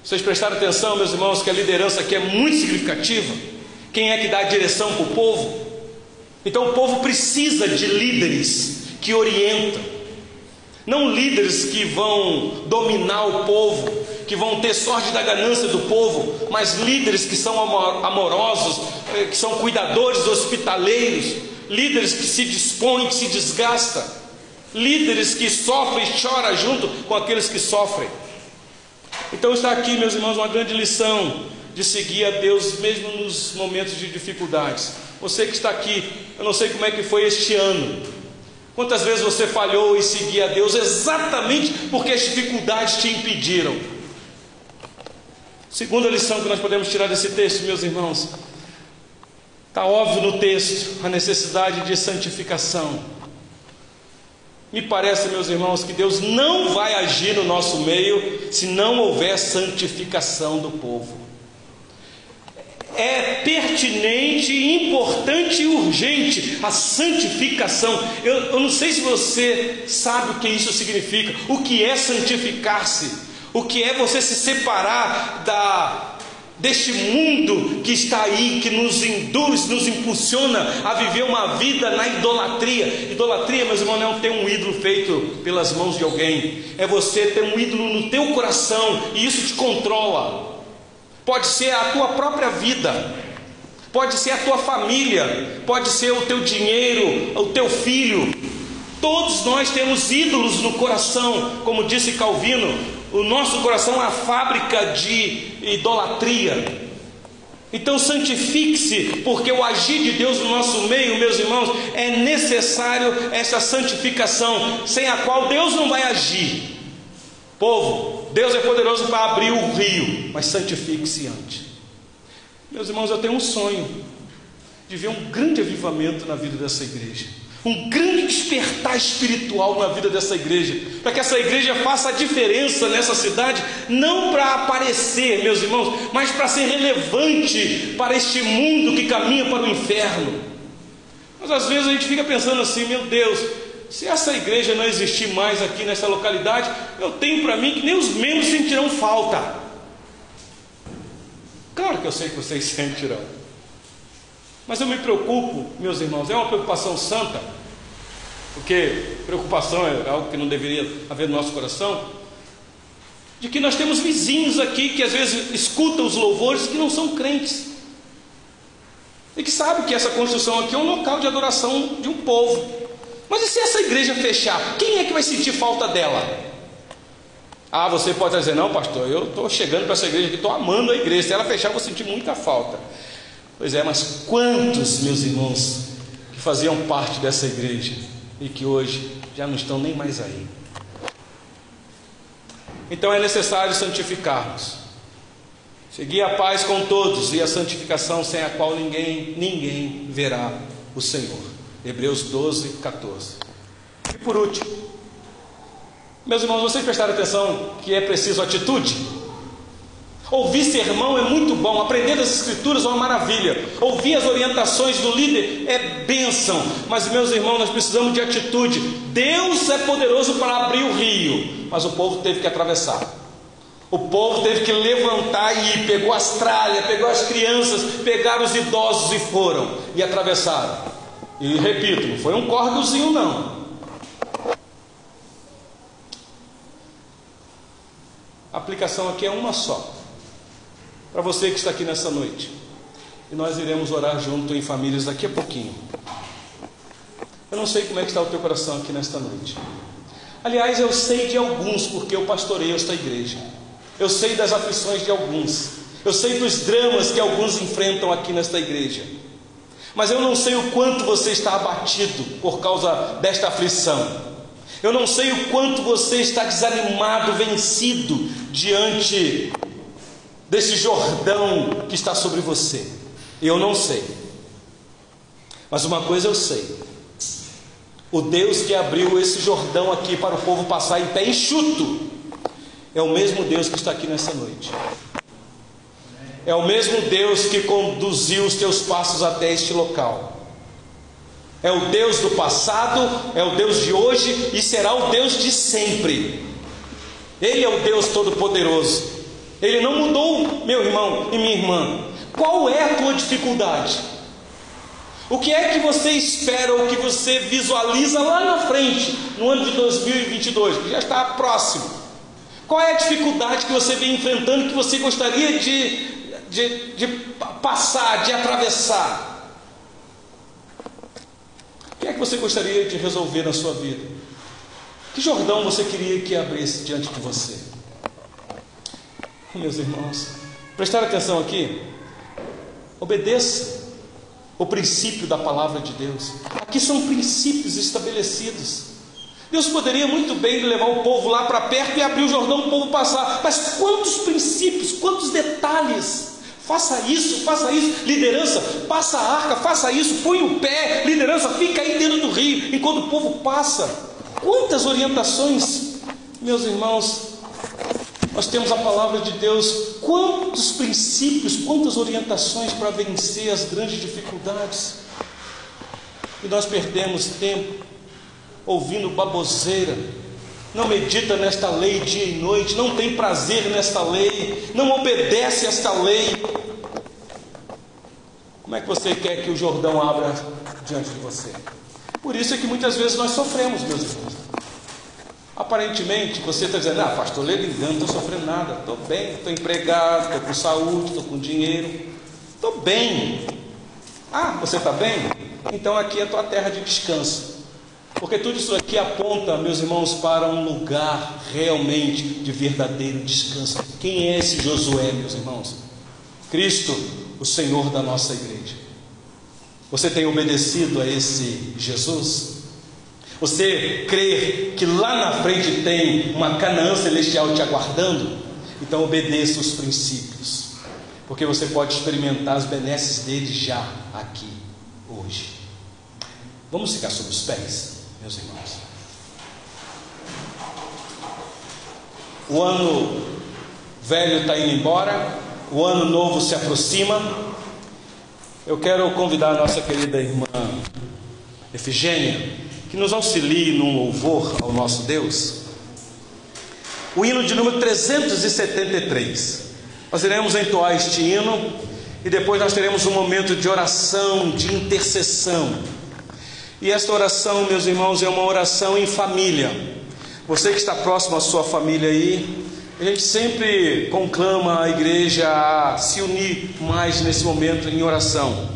Vocês prestaram atenção, meus irmãos, que a liderança aqui é muito significativa? Quem é que dá a direção para o povo? Então o povo precisa de líderes que orientam, não líderes que vão dominar o povo, que vão ter sorte da ganância do povo, mas líderes que são amorosos, eh, que são cuidadores, hospitaleiros, líderes que se dispõem, que se desgastam, líderes que sofrem e choram junto com aqueles que sofrem. Então está aqui, meus irmãos, uma grande lição de seguir a Deus mesmo nos momentos de dificuldades. Você que está aqui, eu não sei como é que foi este ano. Quantas vezes você falhou em seguir a Deus exatamente porque as dificuldades te impediram? Segunda lição que nós podemos tirar desse texto, meus irmãos, está óbvio no texto a necessidade de santificação. Me parece, meus irmãos, que Deus não vai agir no nosso meio se não houver santificação do povo é pertinente, importante e urgente a santificação. Eu, eu, não sei se você sabe o que isso significa, o que é santificar-se, o que é você se separar da deste mundo que está aí, que nos induz, nos impulsiona a viver uma vida na idolatria. Idolatria, meus irmãos, não é ter um ídolo feito pelas mãos de alguém, é você ter um ídolo no teu coração e isso te controla pode ser a tua própria vida, pode ser a tua família, pode ser o teu dinheiro, o teu filho. Todos nós temos ídolos no coração, como disse Calvino, o nosso coração é a fábrica de idolatria. Então santifique-se, porque o agir de Deus no nosso meio, meus irmãos, é necessário essa santificação, sem a qual Deus não vai agir. Povo, Deus é poderoso para abrir o rio, mas santifique-se antes. Meus irmãos, eu tenho um sonho de ver um grande avivamento na vida dessa igreja, um grande despertar espiritual na vida dessa igreja, para que essa igreja faça a diferença nessa cidade, não para aparecer, meus irmãos, mas para ser relevante para este mundo que caminha para o inferno. Mas às vezes a gente fica pensando assim, meu Deus, se essa igreja não existir mais aqui nessa localidade, eu tenho para mim que nem os membros sentirão falta. Claro que eu sei que vocês sentirão. Mas eu me preocupo, meus irmãos, é uma preocupação santa, porque preocupação é algo que não deveria haver no nosso coração, de que nós temos vizinhos aqui que às vezes escutam os louvores que não são crentes. E que sabem que essa construção aqui é um local de adoração de um povo. Mas e se essa igreja fechar? Quem é que vai sentir falta dela? Ah, você pode dizer, não, pastor, eu estou chegando para essa igreja aqui, estou amando a igreja. Se ela fechar, eu vou sentir muita falta. Pois é, mas quantos, meus irmãos, que faziam parte dessa igreja e que hoje já não estão nem mais aí? Então é necessário santificarmos. Seguir a paz com todos e a santificação sem a qual ninguém, ninguém verá o Senhor. Hebreus 12, 14. E por último, meus irmãos, vocês prestaram atenção que é preciso atitude? Ouvir sermão é muito bom, aprender das Escrituras é uma maravilha, ouvir as orientações do líder é bênção, mas meus irmãos, nós precisamos de atitude. Deus é poderoso para abrir o rio, mas o povo teve que atravessar. O povo teve que levantar e ir, pegou as tralhas, pegou as crianças, pegaram os idosos e foram e atravessaram. E repito, não foi um córdozinho não. A aplicação aqui é uma só. Para você que está aqui nessa noite. E nós iremos orar junto em famílias daqui a pouquinho. Eu não sei como é que está o teu coração aqui nesta noite. Aliás, eu sei de alguns, porque eu pastorei esta igreja. Eu sei das aflições de alguns. Eu sei dos dramas que alguns enfrentam aqui nesta igreja. Mas eu não sei o quanto você está abatido por causa desta aflição. Eu não sei o quanto você está desanimado, vencido diante desse Jordão que está sobre você. Eu não sei. Mas uma coisa eu sei. O Deus que abriu esse Jordão aqui para o povo passar em pé enxuto é o mesmo Deus que está aqui nessa noite. É o mesmo Deus que conduziu os teus passos até este local. É o Deus do passado, é o Deus de hoje e será o Deus de sempre. Ele é o Deus Todo-Poderoso. Ele não mudou, meu irmão e minha irmã. Qual é a tua dificuldade? O que é que você espera ou que você visualiza lá na frente, no ano de 2022, que já está próximo? Qual é a dificuldade que você vem enfrentando que você gostaria de, de, de passar, de atravessar? O que é que você gostaria de resolver na sua vida? Que Jordão você queria que abrisse diante de você? Meus irmãos, prestar atenção aqui. Obedeça o princípio da palavra de Deus. Aqui são princípios estabelecidos. Deus poderia muito bem levar o povo lá para perto e abrir o Jordão para o povo passar, mas quantos princípios, quantos detalhes. Faça isso, faça isso, liderança, passa a arca, faça isso, põe o pé, liderança, fica aí dentro do rio, enquanto o povo passa. Quantas orientações, meus irmãos, nós temos a palavra de Deus, quantos princípios, quantas orientações para vencer as grandes dificuldades. E nós perdemos tempo ouvindo baboseira, não medita nesta lei dia e noite, não tem prazer nesta lei, não obedece esta lei. Como é que você quer que o Jordão abra diante de você? Por isso é que muitas vezes nós sofremos, meus irmãos. Aparentemente você está dizendo, ah, pastor, lê engano, não estou sofrendo nada, estou bem, estou empregado, estou com saúde, estou com dinheiro, estou bem. Ah, você está bem? Então aqui é a tua terra de descanso. Porque tudo isso aqui aponta, meus irmãos, para um lugar realmente de verdadeiro descanso. Quem é esse Josué, meus irmãos? Cristo, o Senhor da nossa igreja. Você tem obedecido a esse Jesus? Você crê que lá na frente tem uma Canaã celestial te aguardando? Então obedeça os princípios, porque você pode experimentar as benesses dele já aqui, hoje. Vamos ficar sobre os pés? Meus irmãos. O ano velho está indo embora, o ano novo se aproxima. Eu quero convidar a nossa querida irmã Efigênia que nos auxilie num louvor ao nosso Deus. O hino de número 373. Nós iremos entoar este hino e depois nós teremos um momento de oração, de intercessão e esta oração, meus irmãos, é uma oração em família. Você que está próximo à sua família aí, a gente sempre conclama a igreja a se unir mais nesse momento em oração.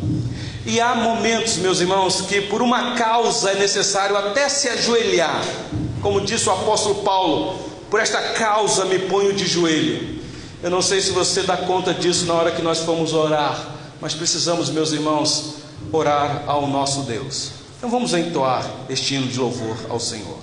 E há momentos, meus irmãos, que por uma causa é necessário até se ajoelhar. Como disse o apóstolo Paulo, por esta causa me ponho de joelho. Eu não sei se você dá conta disso na hora que nós formos orar, mas precisamos, meus irmãos, orar ao nosso Deus. Então vamos entoar este hino de louvor ao Senhor.